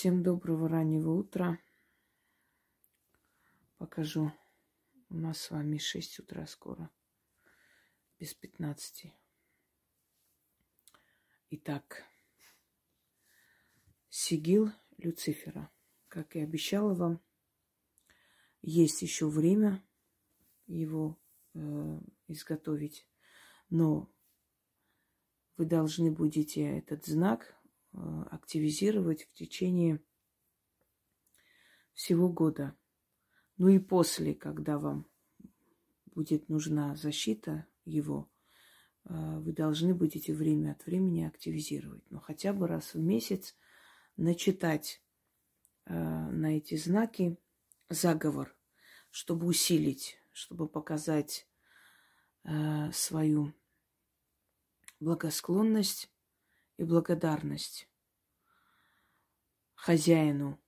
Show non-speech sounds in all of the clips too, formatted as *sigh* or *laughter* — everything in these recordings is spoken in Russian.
Всем доброго раннего утра. Покажу. У нас с вами 6 утра скоро. Без 15. Итак, сигил Люцифера. Как и обещала вам, есть еще время его э, изготовить. Но вы должны будете этот знак активизировать в течение всего года. Ну и после, когда вам будет нужна защита его, э, вы должны будете время от времени активизировать. Но хотя бы раз в месяц начитать э, на эти знаки заговор, чтобы усилить, чтобы показать свою благосклонность и благодарность хозяину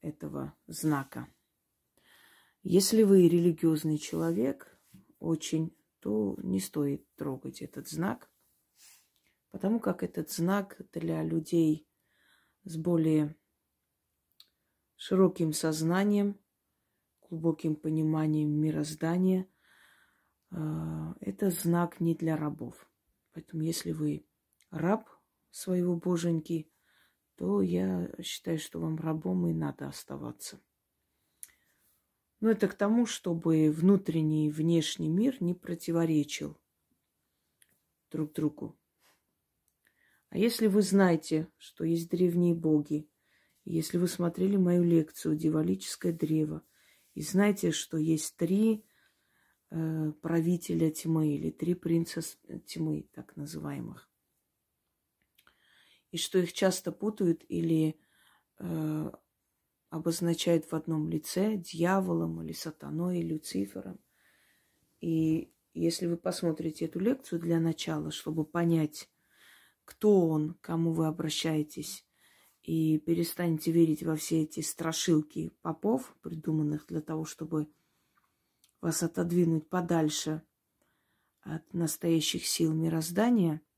этого знака. Если вы религиозный человек, очень, то не стоит трогать этот знак, потому как этот знак для людей с более широким сознанием, глубоким пониманием мироздания, э, это знак не для рабов. Поэтому если вы раб своего боженьки, то я считаю, что вам рабом и надо оставаться. Но это к тому, чтобы внутренний и внешний мир не противоречил друг другу. А если вы знаете, что есть древние боги, если вы смотрели мою лекцию «Дивалическое древо», и знаете, что есть три э, правителя тьмы или три принца тьмы, так называемых, и что их часто путают или э, обозначают в одном лице дьяволом или сатаной, или Люцифером. И если вы посмотрите эту лекцию для начала, чтобы понять, кто он, кому вы обращаетесь, и перестанете верить во все эти страшилки попов, придуманных для того, чтобы вас отодвинуть подальше от настоящих сил мироздания –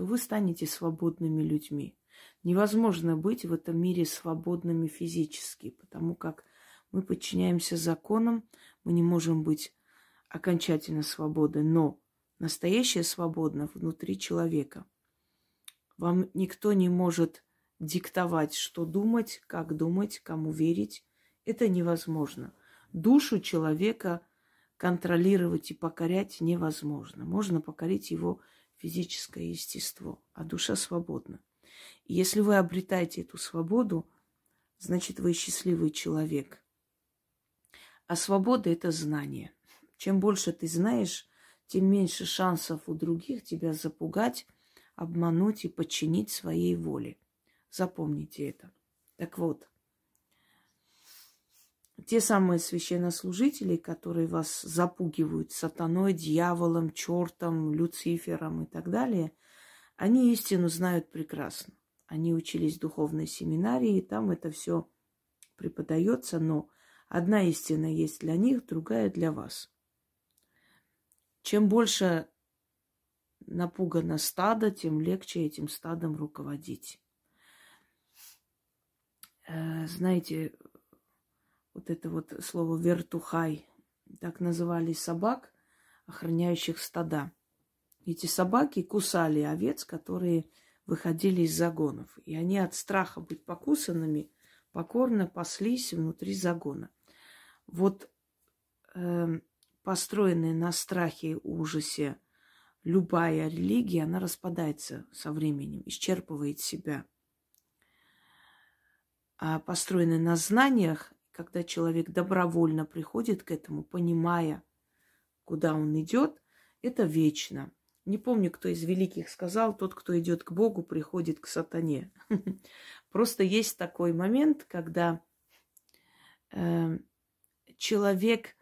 то вы станете свободными людьми. Невозможно быть в этом мире свободными физически, потому как мы подчиняемся законам, мы не можем быть окончательно свободны, но настоящая свобода внутри человека. Вам никто не может диктовать, что думать, как думать, кому верить. Это невозможно. Душу человека контролировать и покорять невозможно. Можно покорить его физическое естество, а душа свободна. И если вы обретаете эту свободу, значит, вы счастливый человек. А свобода – это знание. Чем больше ты знаешь, тем меньше шансов у других тебя запугать, обмануть и подчинить своей воле. Запомните это. Так вот, те самые священнослужители, которые вас запугивают сатаной, дьяволом, чертом, Люцифером и так далее, они истину знают прекрасно. Они учились в духовной семинарии, и там это все преподается, но одна истина есть для них, другая для вас. Чем больше напугано стадо, тем легче этим стадом руководить. Э, знаете, вот это вот слово вертухай, так называли собак, охраняющих стада. Эти собаки кусали овец, которые выходили из загонов. И они от страха быть покусанными покорно паслись внутри загона. Вот э, построенная на страхе, ужасе любая религия, она распадается со временем, исчерпывает себя. А построенная на знаниях, когда человек добровольно приходит к этому, понимая, куда он идет, это вечно. Не помню, кто из великих сказал, тот, кто идет к Богу, приходит к сатане. *laughs* Просто есть такой момент, когда э, человек,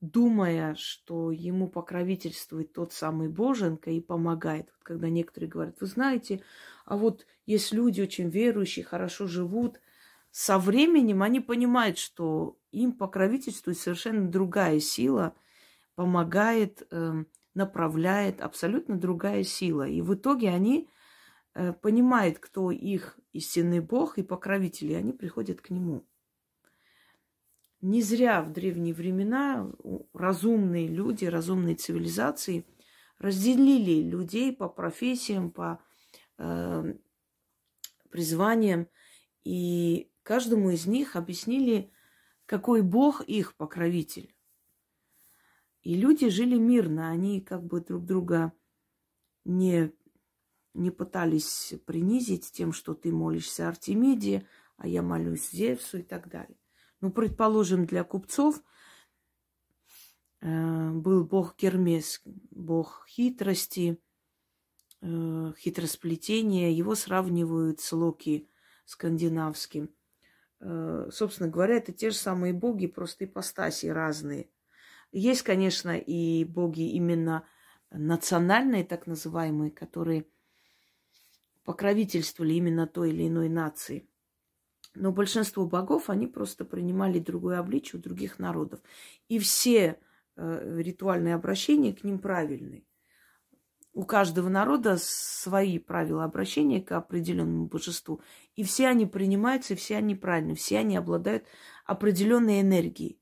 думая, что ему покровительствует тот самый Боженка и помогает, когда некоторые говорят, вы знаете, а вот есть люди очень верующие, хорошо живут, со временем они понимают, что им покровительствует совершенно другая сила, помогает, эм, направляет абсолютно другая сила. И в итоге они э, понимает, кто их истинный Бог и покровитель, и они приходят к нему. Не зря в древние времена разумные люди, разумные цивилизации разделили людей по профессиям, по э, призваниям, и каждому из них объяснили, какой Бог их покровитель. И люди жили мирно, они как бы друг друга не, не пытались принизить тем, что ты молишься Артемиде, а я молюсь Зевсу и так далее. Ну, предположим, для купцов э, был бог Гермес, бог хитрости, э, хитросплетения. Его сравнивают с Локи скандинавским. Э, собственно говоря, это те же самые боги, просто ипостаси разные. Есть, конечно, и боги именно национальные, так называемые, которые покровительствовали именно той или иной нации. Но большинство богов, они просто принимали другое обличие у других народов. И все э, ритуальные обращения к ним правильные. У каждого народа свои правила обращения к определенному божеству. И все они принимаются, и все они правильны. Все они обладают определенной энергией.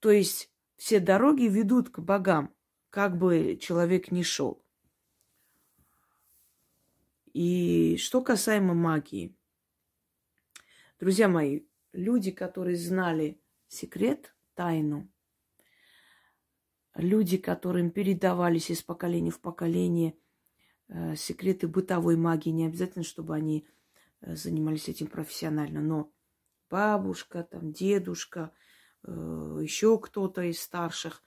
То есть все дороги ведут к богам, как бы человек ни шел. И что касаемо магии. Друзья мои, люди, которые знали секрет, тайну, люди, которым передавались из поколения в поколение э, секреты бытовой магии, не обязательно, чтобы они э, занимались этим профессионально, но бабушка, там, дедушка – Э, еще кто-то из старших,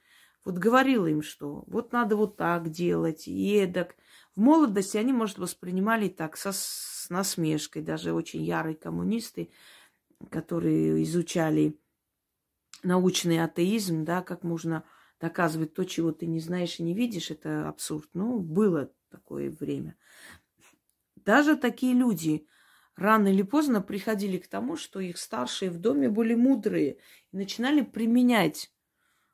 вот говорила им, что вот надо вот так делать, эдак. В молодости они, может, воспринимали так со, с насмешкой, даже очень ярые коммунисты, которые изучали научный атеизм, да, как можно доказывать то, чего ты не знаешь и не видишь, это абсурд. Ну, было такое время. Даже такие люди, рано или поздно приходили к тому, что их старшие в доме были мудрые и начинали применять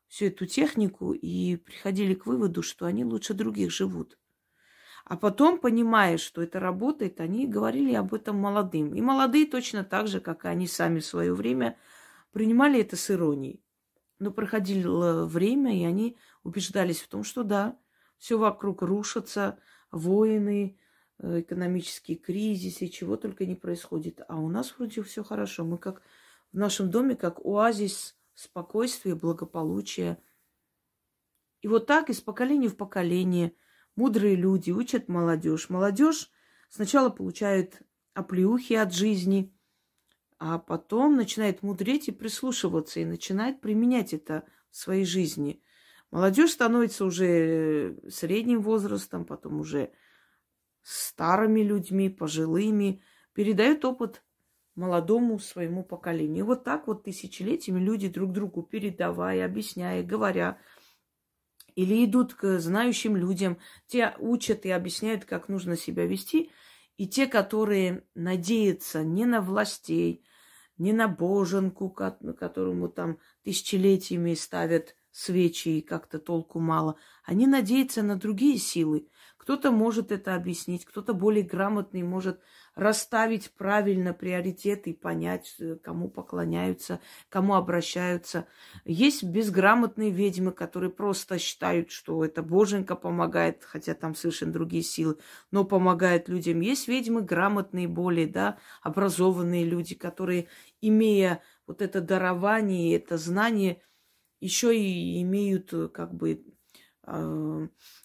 всю эту технику и приходили к выводу, что они лучше других живут. А потом, понимая, что это работает, они говорили об этом молодым. И молодые точно так же, как и они сами в свое время, принимали это с иронией. Но проходило время, и они убеждались в том, что да, все вокруг рушится, войны, Э, экономические кризисы, чего только не происходит. А у нас вроде все хорошо. Мы как в нашем доме, как оазис спокойствия, благополучия. И вот так из поколения в поколение мудрые люди учат молодежь. Молодежь сначала получает оплеухи от жизни, а потом начинает мудреть и прислушиваться, и начинает применять это в своей жизни. Молодежь становится уже средним возрастом, потом уже старыми людьми, пожилыми, передает опыт молодому своему поколению. И вот так вот тысячелетиями люди друг другу передавая, объясняя, говоря, или идут к знающим людям, те учат и объясняют, как нужно себя вести, и те, которые надеются не на властей, не на боженку, которому там тысячелетиями ставят свечи и как-то толку мало, они надеются на другие силы, кто-то может это объяснить, кто-то более грамотный может расставить правильно приоритеты и понять, э, кому поклоняются, кому обращаются. Есть безграмотные ведьмы, которые просто считают, что это боженька помогает, хотя там совершенно другие силы, но помогает людям. Есть ведьмы грамотные, более, да, образованные люди, которые, имея вот это дарование, это знание, еще и имеют э, как бы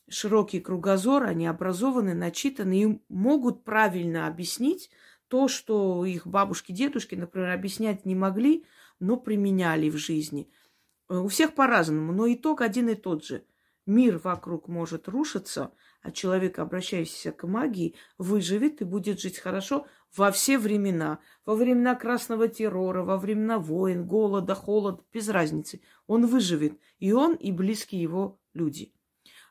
широкий кругозор, они образованы, начитаны и могут правильно объяснить то, что их бабушки, дедушки, например, объяснять не могли, но применяли в жизни. Э, у всех по-разному, но итог один и тот же. Мир вокруг может рушиться, а человек, обращающийся к магии, выживет и будет жить хорошо во все времена. Во времена красного террора, во времена войн, голода, холода, без разницы. Он выживет. И он, и близкие его люди.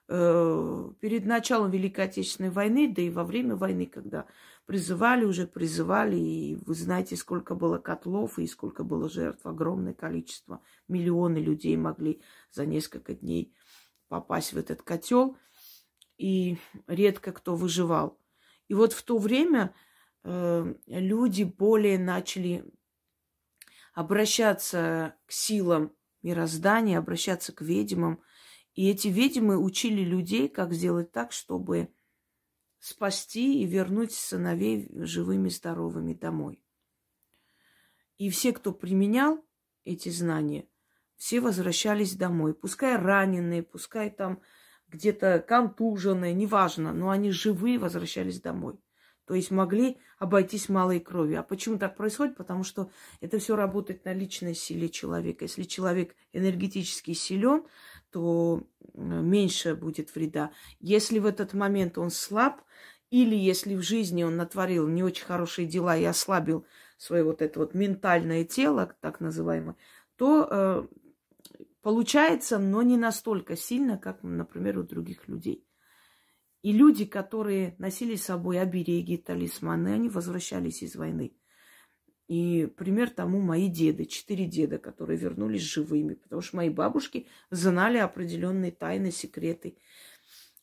Э, перед началом Великой Отечественной войны, да и во время войны, когда призывали, уже призывали, и вы знаете, сколько было котлов и сколько было жертв, огромное количество, миллионы людей могли за несколько дней попасть в этот котел, и редко кто выживал. И вот в то время э, люди более начали обращаться к силам мироздания, обращаться к ведьмам. И эти ведьмы учили людей, как сделать так, чтобы спасти и вернуть сыновей живыми, здоровыми домой. И все, кто применял эти знания, все возвращались домой. Пускай раненые, пускай там где-то контуженные, неважно, но они живые возвращались домой. То есть могли обойтись малой кровью. А почему так происходит? Потому что это все работает на личной силе человека. Если человек энергетически силен, то меньше будет вреда. Если в этот момент он слаб, или если в жизни он натворил не очень хорошие дела и ослабил свое вот это вот ментальное тело, так называемое, то э, получается, но не настолько сильно, как, например, у других людей. И люди, которые носили с собой обереги, талисманы, они возвращались из войны. И пример тому мои деды, четыре деда, которые вернулись живыми, потому что мои бабушки знали определенные тайны, секреты.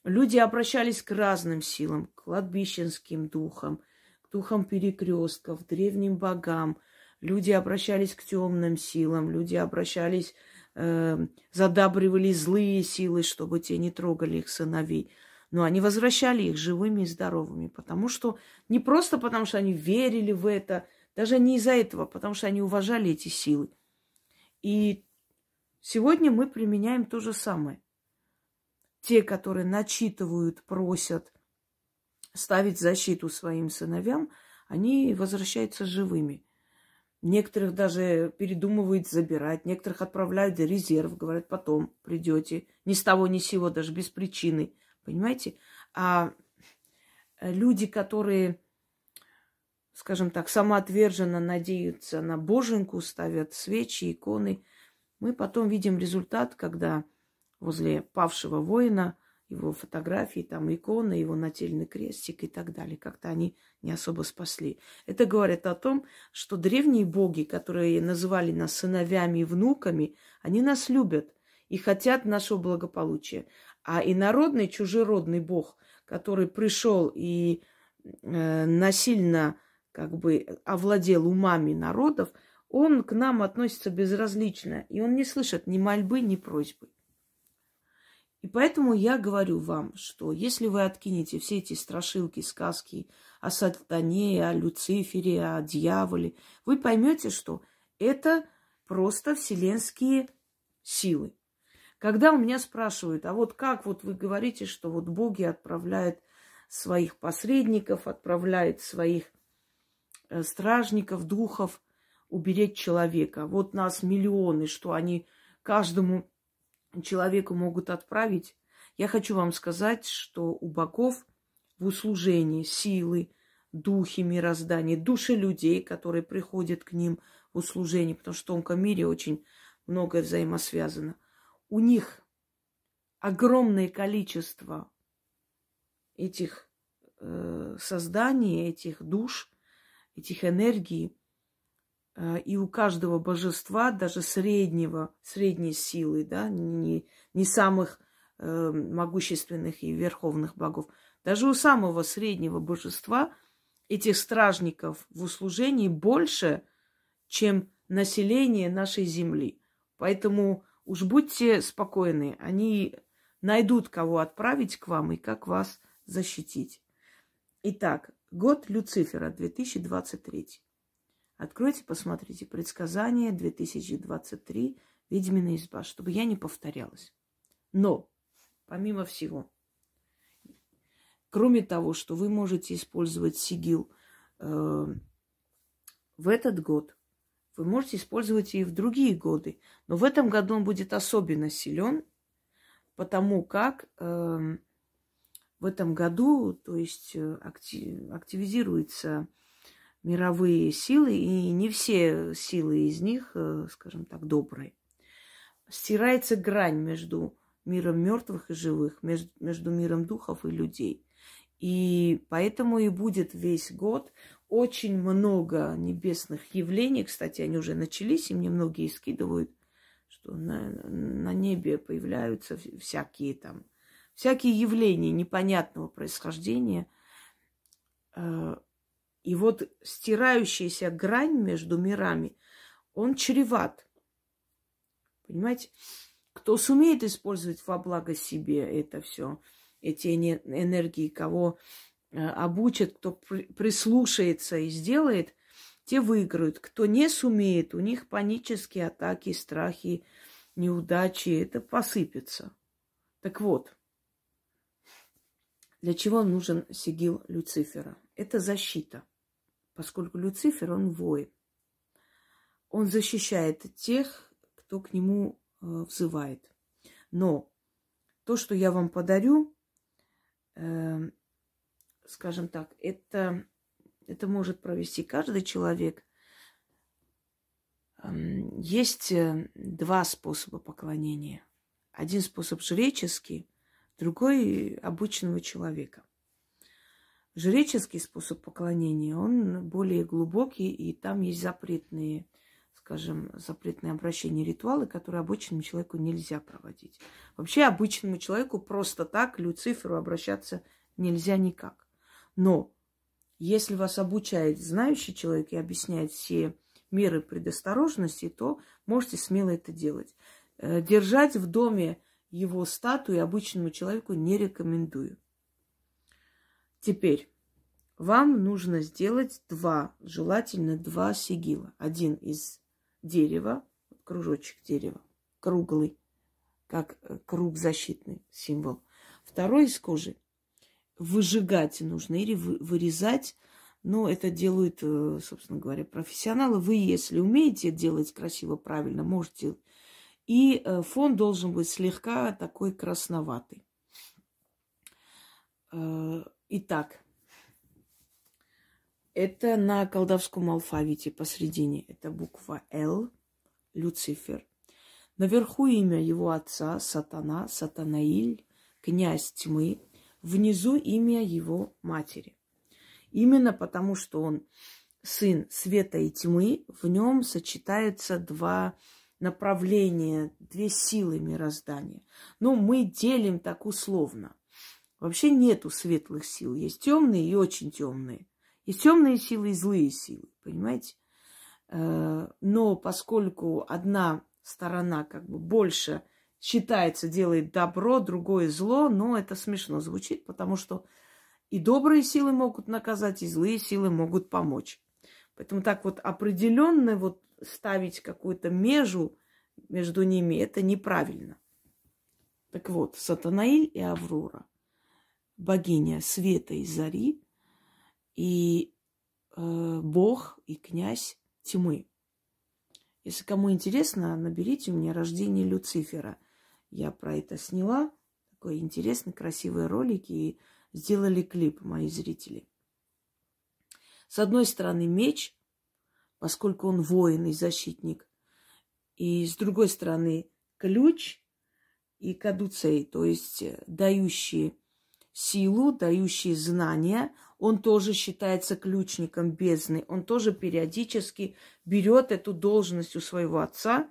Люди обращались к разным силам, к кладбищенским духам, к духам перекрестков, древним богам. Люди обращались к темным силам, люди обращались, э, задабривали злые силы, чтобы те не трогали их сыновей – но они возвращали их живыми и здоровыми, потому что не просто потому, что они верили в это, даже не из-за этого, потому что они уважали эти силы. И сегодня мы применяем то же самое. Те, которые начитывают, просят ставить защиту своим сыновьям, они возвращаются живыми. Некоторых даже передумывают забирать, некоторых отправляют в резерв, говорят, потом придете, ни с того ни с сего, даже без причины – Понимаете? А люди, которые, скажем так, самоотверженно надеются на боженку, ставят свечи, иконы, мы потом видим результат, когда возле павшего воина его фотографии, там иконы, его нательный крестик и так далее. Как-то они не особо спасли. Это говорит о том, что древние боги, которые называли нас сыновьями и внуками, они нас любят и хотят нашего благополучия. А инородный, чужеродный бог, который пришел и э, насильно как бы овладел умами народов, он к нам относится безразлично, и он не слышит ни мольбы, ни просьбы. И поэтому я говорю вам, что если вы откинете все эти страшилки, сказки о сатане, о Люцифере, о дьяволе, вы поймете, что это просто вселенские силы. Когда у меня спрашивают, а вот как вот вы говорите, что вот боги отправляют своих посредников, отправляют своих э, стражников, духов уберечь человека. Вот нас миллионы, что они каждому человеку могут отправить. Я хочу вам сказать, что у богов в услужении силы, духи мироздания, души людей, которые приходят к ним в услужение, потому что в тонком мире очень многое взаимосвязано – у них огромное количество этих э, созданий, этих душ, этих энергий, э, и у каждого божества, даже среднего, средней силы, да, не, не самых э, могущественных и верховных богов, даже у самого среднего божества этих стражников в услужении больше, чем население нашей земли. Поэтому Уж будьте спокойны, они найдут, кого отправить к вам и как вас защитить. Итак, год Люцифера 2023. Откройте, посмотрите предсказание 2023 Ведьмина изба, чтобы я не повторялась. Но, помимо всего, кроме того, что вы можете использовать сигил э, в этот год, вы можете использовать и в другие годы. Но в этом году он будет особенно силен, потому как э, в этом году, то есть э, актив, активизируются мировые силы, и не все силы из них, э, скажем так, добрые. Стирается грань между миром мертвых и живых, между миром духов и людей. И поэтому и будет весь год очень много небесных явлений. Кстати, они уже начались, и мне многие скидывают, что на, на небе появляются всякие там, всякие явления непонятного происхождения. Э, и вот стирающаяся грань между мирами, он чреват. Понимаете? Кто сумеет использовать во благо себе это все, эти энергии, кого э, обучат, кто прислушается и сделает, те выиграют. Кто не сумеет, у них панические атаки, страхи, неудачи, это посыпется. Так вот, для чего нужен сигил Люцифера? Это защита, поскольку Люцифер, он воин. Он защищает тех, кто к нему э, взывает. Но то, что я вам подарю, э, скажем так, это, это может провести каждый человек. Э, есть два способа поклонения. Один способ жреческий, другой обычного человека. Жреческий способ поклонения, он более глубокий, и там есть запретные, скажем, запретные обращения, ритуалы, которые обычному человеку нельзя проводить. Вообще обычному человеку просто так, Люциферу, обращаться нельзя никак. Но если вас обучает знающий человек и объясняет все меры предосторожности, то можете смело это делать. Э, держать в доме его статуи обычному человеку не рекомендую. Теперь вам нужно сделать два, желательно два сигила. Один из дерева, кружочек дерева, круглый, как э, круг защитный символ. Второй из кожи. Выжигать нужно или вырезать. Но это делают, э, собственно говоря, профессионалы. Вы, если умеете делать красиво, правильно, можете и э, фон должен быть слегка такой красноватый. Э, итак, это на колдовском алфавите посредине. Это буква Л, Люцифер. Наверху имя его отца, Сатана, Сатанаиль, князь тьмы. Внизу имя его матери. Именно потому, что он сын света и тьмы, в нем сочетаются два направления, две силы мироздания. Но мы делим так условно. Вообще нету светлых сил. Есть темные и очень темные. Есть темные силы и злые силы, понимаете? Э, но поскольку одна сторона как бы больше считается, делает добро, другое зло, но это смешно звучит, потому что и добрые силы могут наказать, и злые силы могут помочь. Поэтому так вот определенно вот ставить какую-то межу между ними, это неправильно. Так вот, Сатанаиль и Аврора, богиня света и зари, и э, бог и князь тьмы. Если кому интересно, наберите у меня рождение Люцифера. Я про это сняла. Такой интересный, красивый ролик и сделали клип мои зрители. С одной стороны меч, поскольку он воин и защитник. И с другой стороны ключ и кадуцей, то есть э, дающий силу, дающий знания. Он тоже считается ключником бездны. Он тоже периодически берет эту должность у своего отца.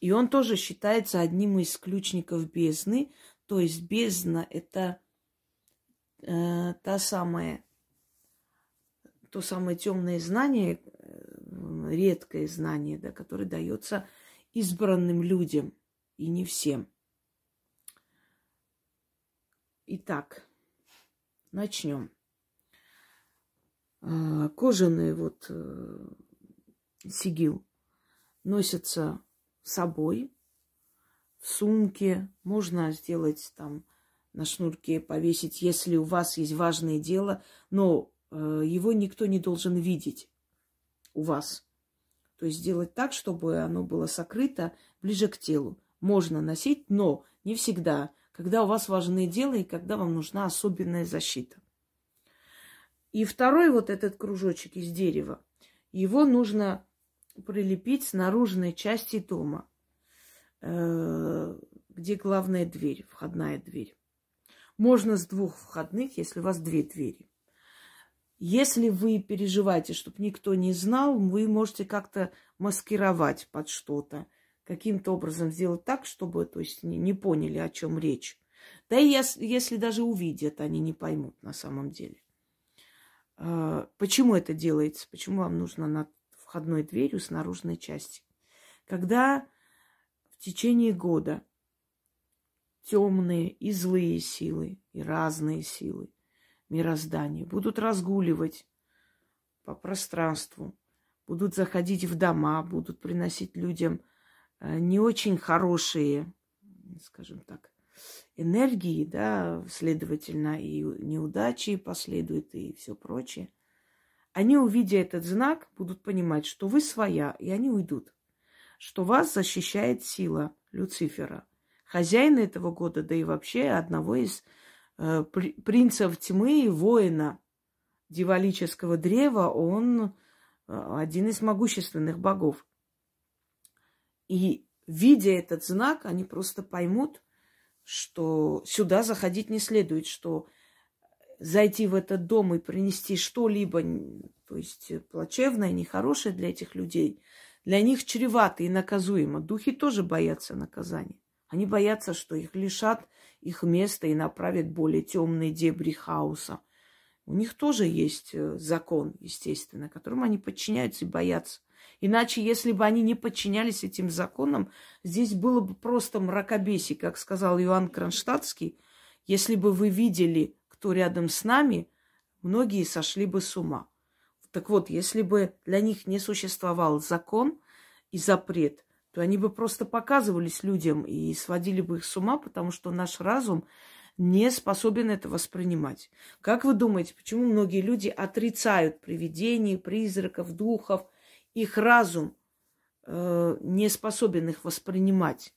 И он тоже считается одним из ключников бездны. То есть бездна – это э, та самая то самое темное знание, э, редкое знание, да, которое дается избранным людям и не всем. Итак, начнем. А, кожаный вот э, сигил носится с собой в сумке. Можно сделать там на шнурке, повесить, если у вас есть важное дело. Но его никто не должен видеть у вас. То есть сделать так, чтобы оно было сокрыто ближе к телу. Можно носить, но не всегда, когда у вас важное дело и когда вам нужна особенная защита. И второй вот этот кружочек из дерева, его нужно прилепить с наружной части дома, э, где главная дверь, входная дверь. Можно с двух входных, если у вас две двери. Если вы переживаете, чтобы никто не знал, вы можете как-то маскировать под что-то, каким-то образом сделать так, чтобы, то есть, не, поняли, о чем речь. Да и если, если даже увидят, они не поймут на самом деле. э, почему это делается? Почему вам нужно над входной дверью с наружной части? Когда в течение года темные и злые силы, и разные силы мироздания будут разгуливать по пространству, будут заходить в дома, будут приносить людям э, не очень хорошие, скажем так, энергии, да, следовательно, и неудачи последуют, и все прочее. Они, увидя этот знак, будут понимать, что вы своя, и они уйдут. Что вас защищает сила Люцифера, хозяина этого года, да и вообще одного из принцев тьмы и воина дивалического древа, он э, один из могущественных богов. И видя этот знак, они просто поймут, что сюда заходить не следует, что зайти в этот дом и принести что-либо, то есть плачевное, нехорошее для этих людей, для них чревато и наказуемо. Духи тоже боятся наказания. Они боятся, что их лишат их места и направят более темные дебри хаоса. У них тоже есть э, закон, естественно, которому они подчиняются и боятся. Иначе, если бы они не подчинялись этим законам, здесь было бы просто мракобесие, как сказал Иоанн Кронштадтский. Если бы вы видели, кто рядом с нами, многие сошли бы с ума. Так вот, если бы для них не существовал закон и запрет, то они бы просто показывались людям и сводили бы их с ума, потому что наш разум не способен это воспринимать. Как вы думаете, почему многие люди отрицают привидений, призраков, духов – их разум э, не способен их воспринимать.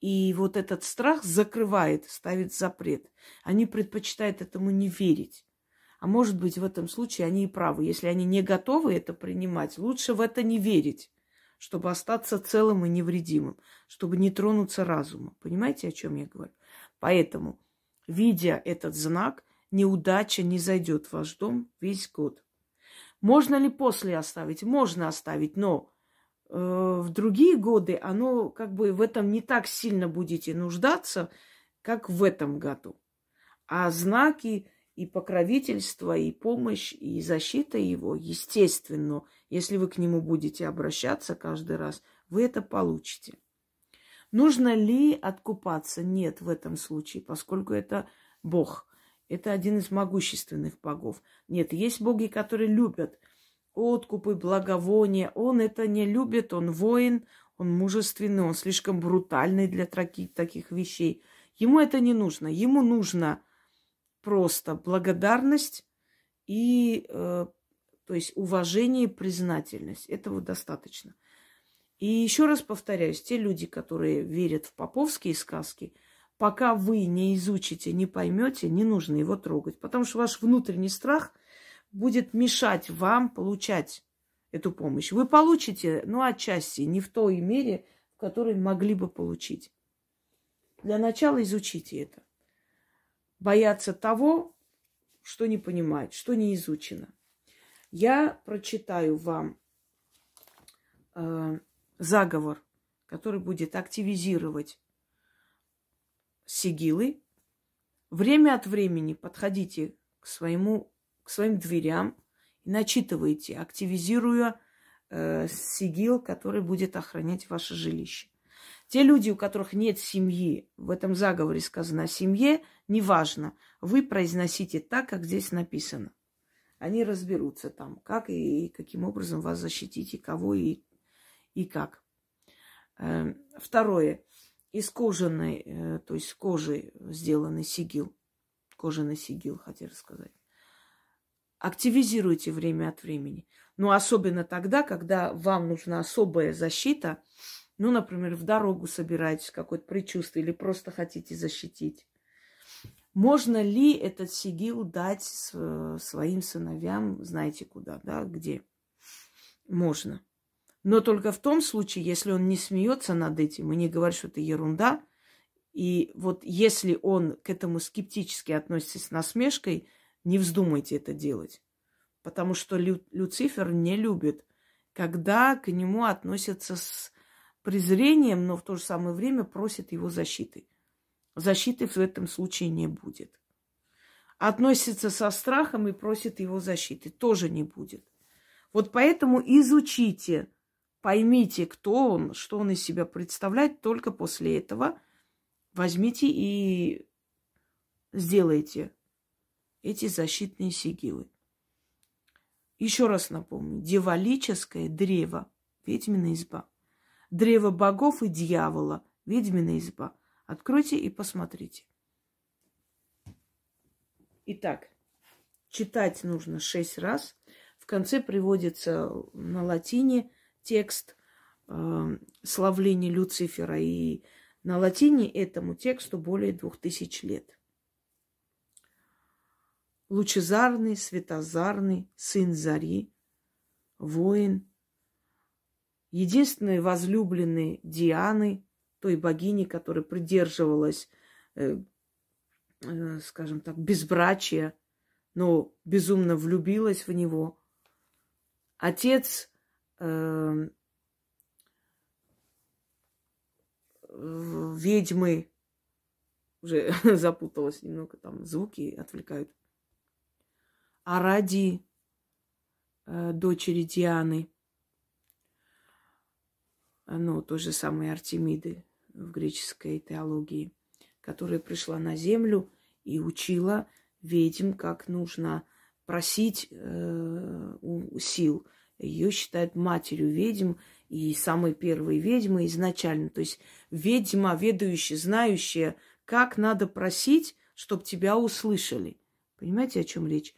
И вот этот страх закрывает, ставит запрет. Они предпочитают этому не верить. А может быть, в этом случае они и правы. Если они не готовы это принимать, лучше в это не верить, чтобы остаться целым и невредимым, чтобы не тронуться разумом. Понимаете, о чем я говорю? Поэтому, видя этот знак, неудача не зайдет в ваш дом весь год. Можно ли после оставить? Можно оставить, но э, в другие годы оно как бы в этом не так сильно будете нуждаться, как в этом году. А знаки и покровительство, и помощь, и защита его, естественно, если вы к нему будете обращаться каждый раз, вы это получите. Нужно ли откупаться? Нет в этом случае, поскольку это Бог. Это один из могущественных богов. Нет, есть боги, которые любят откупы, благовония. Он это не любит, он воин, он мужественный, он слишком брутальный для таких, вещей. Ему это не нужно. Ему нужно просто благодарность и, э, то есть, уважение и признательность. Этого достаточно. И еще раз повторяюсь, те люди, которые верят в поповские сказки – пока вы не изучите, не поймете, не нужно его трогать. Потому что ваш внутренний страх будет мешать вам получать эту помощь. Вы получите, ну, отчасти, не в той мере, в которой могли бы получить. Для начала изучите это. Бояться того, что не понимать, что не изучено. Я прочитаю вам э, заговор, который будет активизировать сигилы. Время от времени подходите к, своему, к своим дверям и начитывайте, активизируя э, сигил, который будет охранять ваше жилище. Те люди, у которых нет семьи, в этом заговоре сказано о семье, неважно, вы произносите так, как здесь написано. Они разберутся там, как и каким образом вас защитить, и кого, и, и как. Э, второе из кожаной, э, то есть кожи сделанный сигил. Кожаный сигил, хотел сказать. Активизируйте время от времени. Но особенно тогда, когда вам нужна особая защита, ну, например, в дорогу собираетесь, какое-то предчувствие, или просто хотите защитить. Можно ли этот сигил дать своим сыновьям, знаете куда, да, где? Можно. Но только в том случае, если он не смеется над этим и не говорит, что это ерунда. И вот если он к этому скептически относится с насмешкой, не вздумайте это делать. Потому что Лю- Люцифер не любит, когда к нему относятся с презрением, но в то же самое время просит его защиты. Защиты в этом случае не будет. относится со страхом и просит его защиты. Тоже не будет. Вот поэтому изучите, поймите, кто он, что он из себя представляет, только после этого возьмите и сделайте эти защитные сигилы. Еще раз напомню, дьяволическое древо, ведьмина изба. Древо богов и дьявола, ведьмина изба. Откройте и посмотрите. Итак, читать нужно шесть раз. В конце приводится на латине текст э, славления Люцифера. И на латине этому тексту более двух тысяч лет лучезарный, светозарный, сын зари, воин, единственный возлюбленный Дианы, той богини, которая придерживалась, э, э, скажем так, безбрачия, но безумно влюбилась в него. Отец э, ведьмы, уже *laughs* запуталась немного, там звуки отвлекают. Аради, э, дочери Дианы, ну, той же самой Артемиды в греческой теологии, которая пришла на землю и учила ведьм, как нужно просить э, сил. Ее считают матерью ведьм и самой первой ведьмой изначально. То есть ведьма, ведающая, знающая, как надо просить, чтобы тебя услышали. Понимаете, о чем речь?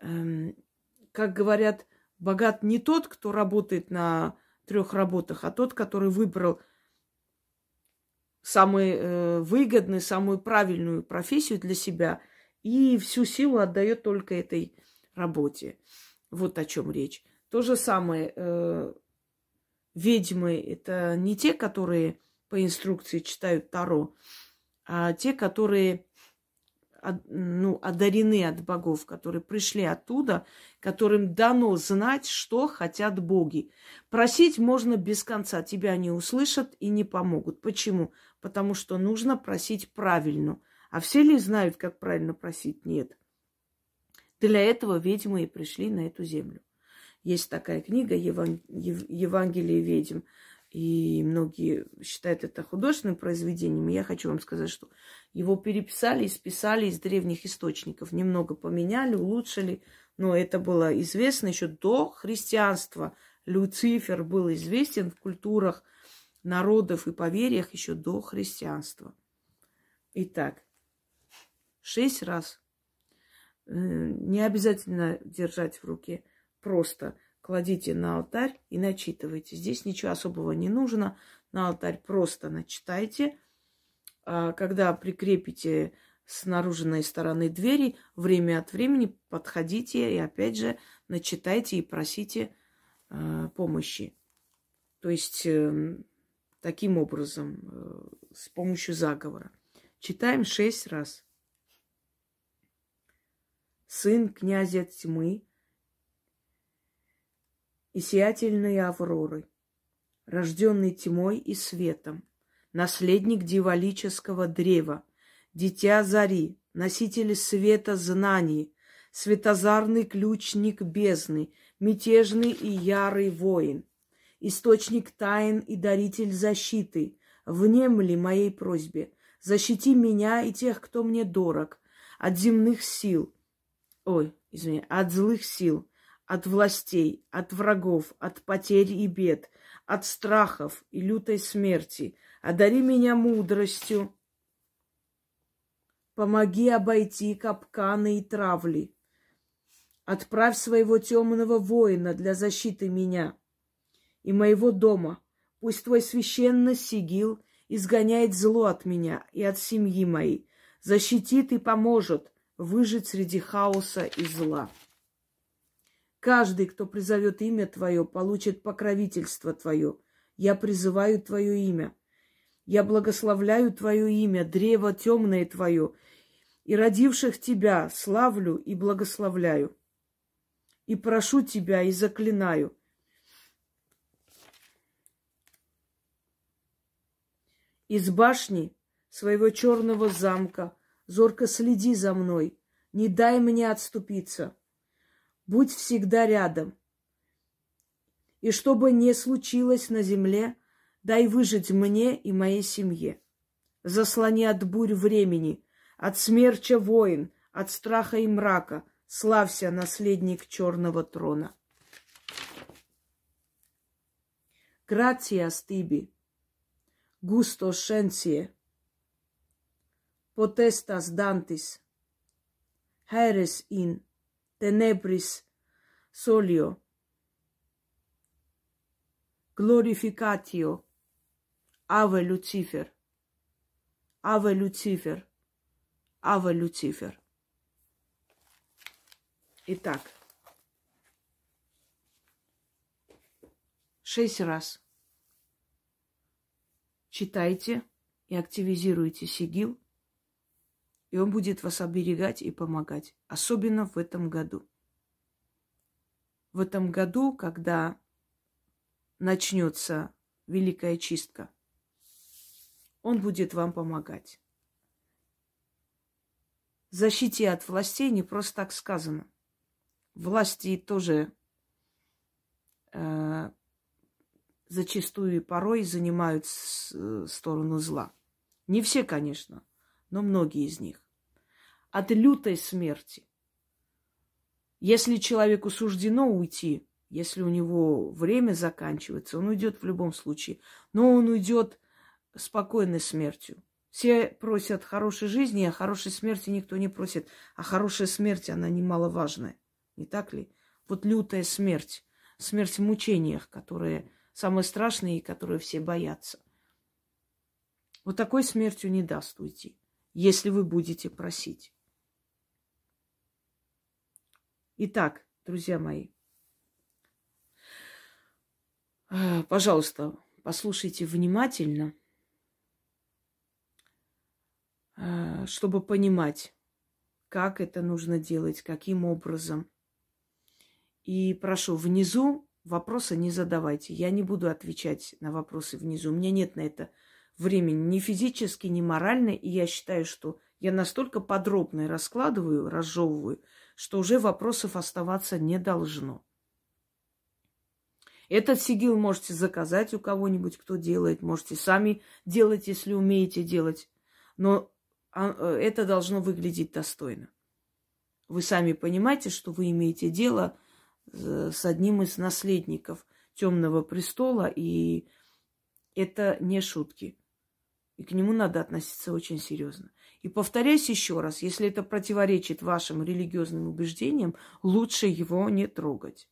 Эм, как говорят, богат не тот, кто работает на трех работах, а тот, который выбрал самую э, выгодную, самую правильную профессию для себя и всю силу отдает только этой работе. Вот о чем речь. То же самое, э, ведьмы это не те, которые по инструкции читают Таро, а те, которые ну, одарены от богов, которые пришли оттуда, которым дано знать, что хотят боги. Просить можно без конца, тебя не услышат и не помогут. Почему? Потому что нужно просить правильно. А все ли знают, как правильно просить? Нет. Для этого ведьмы и пришли на эту землю. Есть такая книга «Евангелие ведьм». И многие считают это художественным произведением. Я хочу вам сказать, что его переписали и списали из древних источников. Немного поменяли, улучшили. Но это было известно еще до христианства. Люцифер был известен в культурах народов и поверьях еще до христианства. Итак, шесть раз. Э, не обязательно держать в руке. Просто кладите на алтарь и начитывайте. Здесь ничего особого не нужно. На алтарь просто начитайте. А когда прикрепите с наружной стороны двери, время от времени подходите и опять же начитайте и просите э, помощи. То есть э, таким образом, э, с помощью заговора. Читаем шесть раз. Сын князя тьмы, и сиятельной Авроры, рожденный тьмой и светом, наследник дивалического древа, дитя зари, носитель света знаний, светозарный ключник бездны, мятежный и ярый воин, источник тайн и даритель защиты, внемли моей просьбе, защити меня и тех, кто мне дорог, от земных сил, ой, извини, от злых сил, от властей, от врагов, от потерь и бед, от страхов и лютой смерти. Одари меня мудростью. Помоги обойти капканы и травли. Отправь своего темного воина для защиты меня и моего дома. Пусть твой священный сигил изгоняет зло от меня и от семьи моей, защитит и поможет выжить среди хаоса и зла. Каждый, кто призовет имя Твое, получит покровительство Твое. Я призываю Твое имя. Я благословляю Твое имя, древо темное Твое, и родивших Тебя славлю и благословляю. И прошу Тебя и заклинаю. Из башни своего черного замка зорко следи за мной, не дай мне отступиться. Будь всегда рядом. И что бы ни случилось на земле, дай выжить мне и моей семье. Заслони от бурь времени, от смерча воин, от страха и мрака. Славься, наследник черного трона. Грациас тиби, густо шенсие, potestas dantis, heres in tenebris solio, glorificatio, ave Lucifer, ave Люцифер, ave Люцифер. Итак, шесть раз. Читайте и активизируйте сигил – и Он будет вас оберегать и помогать, особенно в этом году. В этом году, когда начнется великая чистка, Он будет вам помогать. Защите от властей не просто так сказано. Власти тоже э, зачастую и порой занимают с, э, сторону зла. Не все, конечно но многие из них. От лютой смерти. Если человеку суждено уйти, если у него время заканчивается, он уйдет в любом случае. Но он уйдет спокойной смертью. Все просят хорошей жизни, а хорошей смерти никто не просит. А хорошая смерть, она немаловажная. Не так ли? Вот лютая смерть. Смерть в мучениях, которые самые страшные и которые все боятся. Вот такой смертью не даст уйти если вы будете просить. Итак, друзья мои, э, пожалуйста, послушайте внимательно, э, чтобы понимать, как это нужно делать, каким образом. И прошу, внизу вопросы не задавайте. Я не буду отвечать на вопросы внизу. У меня нет на это времени, ни физически, ни морально. И я считаю, что я настолько подробно раскладываю, разжевываю, что уже вопросов оставаться не должно. Этот сигил можете заказать у кого-нибудь, кто делает. Можете сами делать, если умеете делать. Но а, э, это должно выглядеть достойно. Вы сами понимаете, что вы имеете дело э, с одним из наследников темного престола, и это не шутки. И к нему надо относиться очень серьезно. И повторяюсь еще раз, если это противоречит вашим религиозным убеждениям, лучше его не трогать.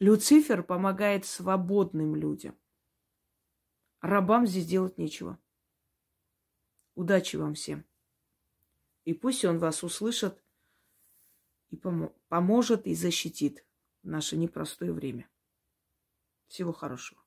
Люцифер помогает свободным людям. Рабам здесь делать нечего. Удачи вам всем. И пусть он вас услышит и пом- поможет и защитит в наше непростое время. Всего хорошего.